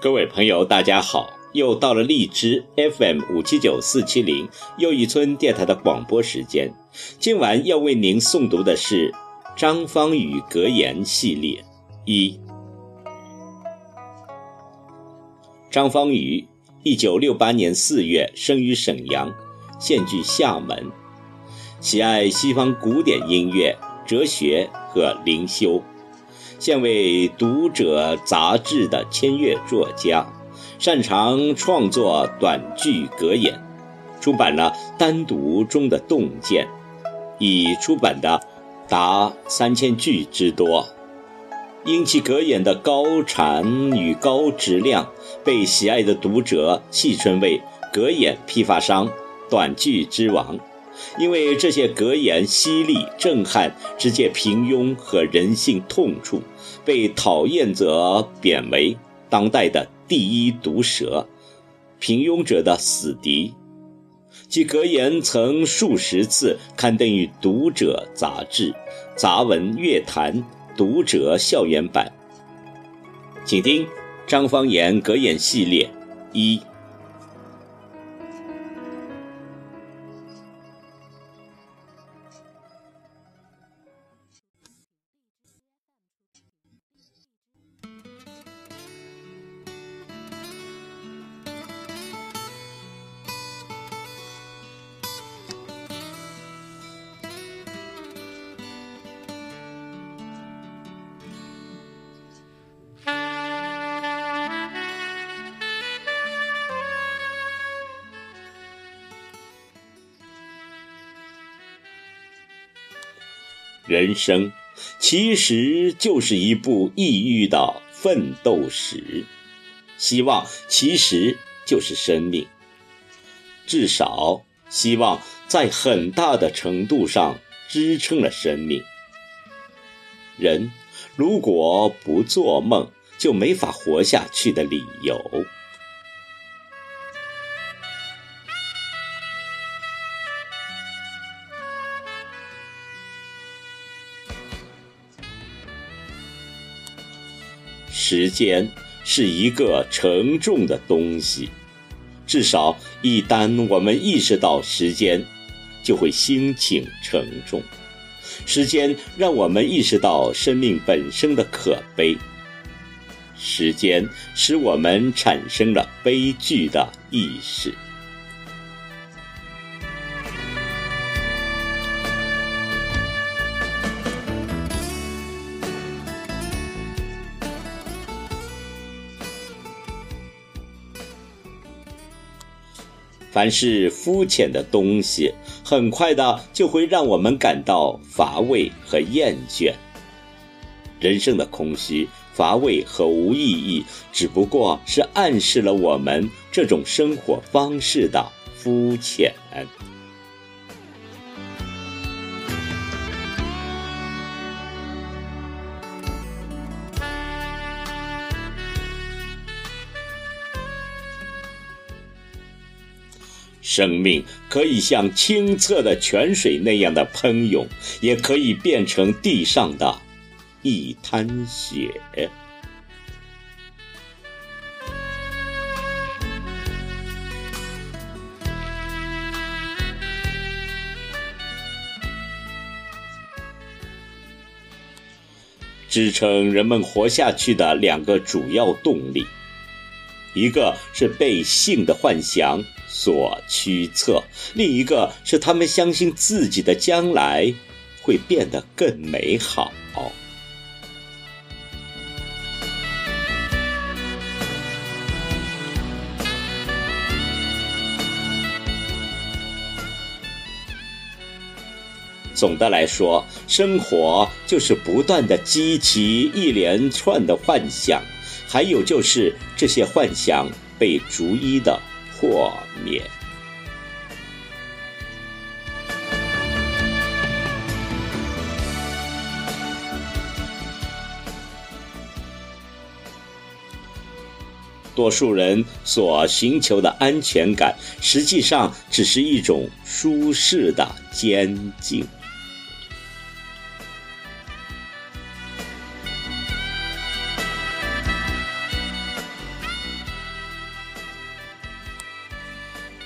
各位朋友，大家好！又到了荔枝 FM 五七九四七零又一村电台的广播时间。今晚要为您诵读的是张方宇格言系列一。张方宇，一九六八年四月生于沈阳，现居厦门，喜爱西方古典音乐、哲学和灵修。现为《读者》杂志的签约作家，擅长创作短句格言，出版了《单独》中的洞见，已出版的达三千句之多。因其格言的高产与高质量，被喜爱的读者戏称为“格言批发商”“短句之王”。因为这些格言犀利、震撼，直接平庸和人性痛处，被讨厌者贬为当代的第一毒蛇，平庸者的死敌。其格言曾数十次刊登于《读者》杂志、《杂文乐坛》《读者》校园版。请听张方言格言系列一。人生其实就是一部抑郁的奋斗史，希望其实就是生命。至少，希望在很大的程度上支撑了生命。人如果不做梦，就没法活下去的理由。时间是一个沉重的东西，至少一旦我们意识到时间，就会心情沉重。时间让我们意识到生命本身的可悲，时间使我们产生了悲剧的意识。凡是肤浅的东西，很快的就会让我们感到乏味和厌倦。人生的空虚、乏味和无意义，只不过是暗示了我们这种生活方式的肤浅。生命可以像清澈的泉水那样的喷涌，也可以变成地上的一滩血。支撑人们活下去的两个主要动力。一个是被性的幻想所驱策，另一个是他们相信自己的将来会变得更美好。总的来说，生活就是不断的激起一连串的幻想。还有就是，这些幻想被逐一的破灭。多数人所寻求的安全感，实际上只是一种舒适的监禁。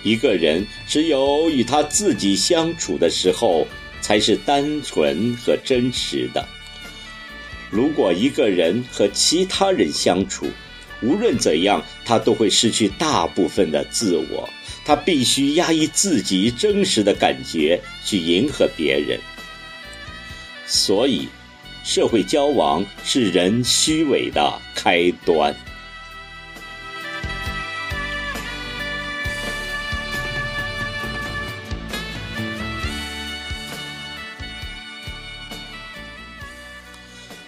一个人只有与他自己相处的时候，才是单纯和真实的。如果一个人和其他人相处，无论怎样，他都会失去大部分的自我。他必须压抑自己真实的感觉，去迎合别人。所以，社会交往是人虚伪的开端。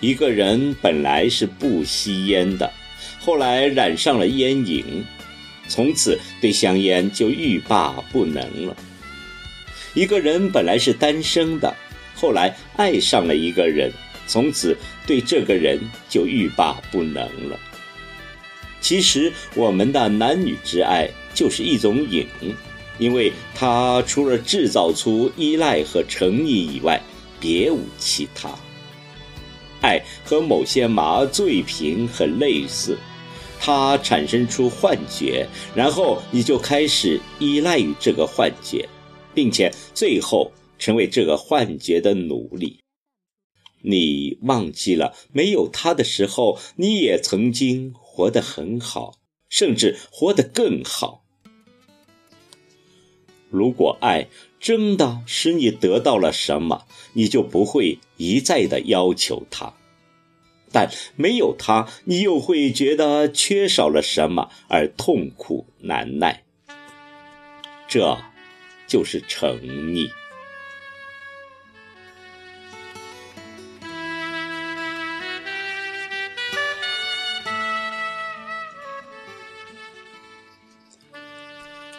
一个人本来是不吸烟的，后来染上了烟瘾，从此对香烟就欲罢不能了。一个人本来是单身的，后来爱上了一个人，从此对这个人就欲罢不能了。其实，我们的男女之爱就是一种瘾，因为它除了制造出依赖和诚意以外，别无其他。爱和某些麻醉品很类似，它产生出幻觉，然后你就开始依赖于这个幻觉，并且最后成为这个幻觉的奴隶。你忘记了，没有它的时候，你也曾经活得很好，甚至活得更好。如果爱真的使你得到了什么，你就不会一再的要求他；但没有他，你又会觉得缺少了什么而痛苦难耐。这，就是诚意。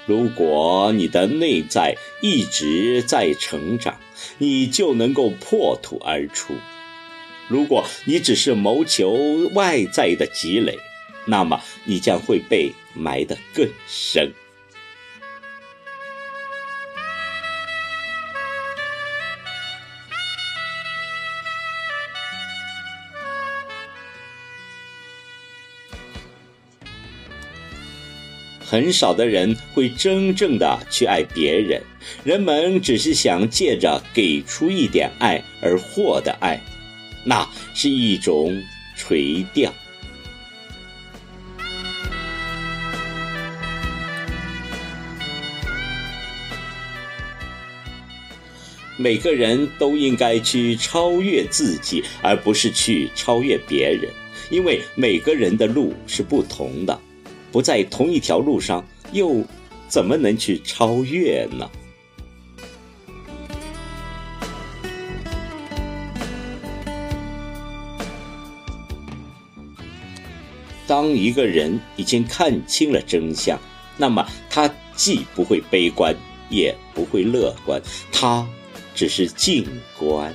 如果你的内在一直在成长，你就能够破土而出；如果你只是谋求外在的积累，那么你将会被埋得更深。很少的人会真正的去爱别人，人们只是想借着给出一点爱而获得爱，那是一种垂钓。每个人都应该去超越自己，而不是去超越别人，因为每个人的路是不同的。不在同一条路上，又怎么能去超越呢？当一个人已经看清了真相，那么他既不会悲观，也不会乐观，他只是静观。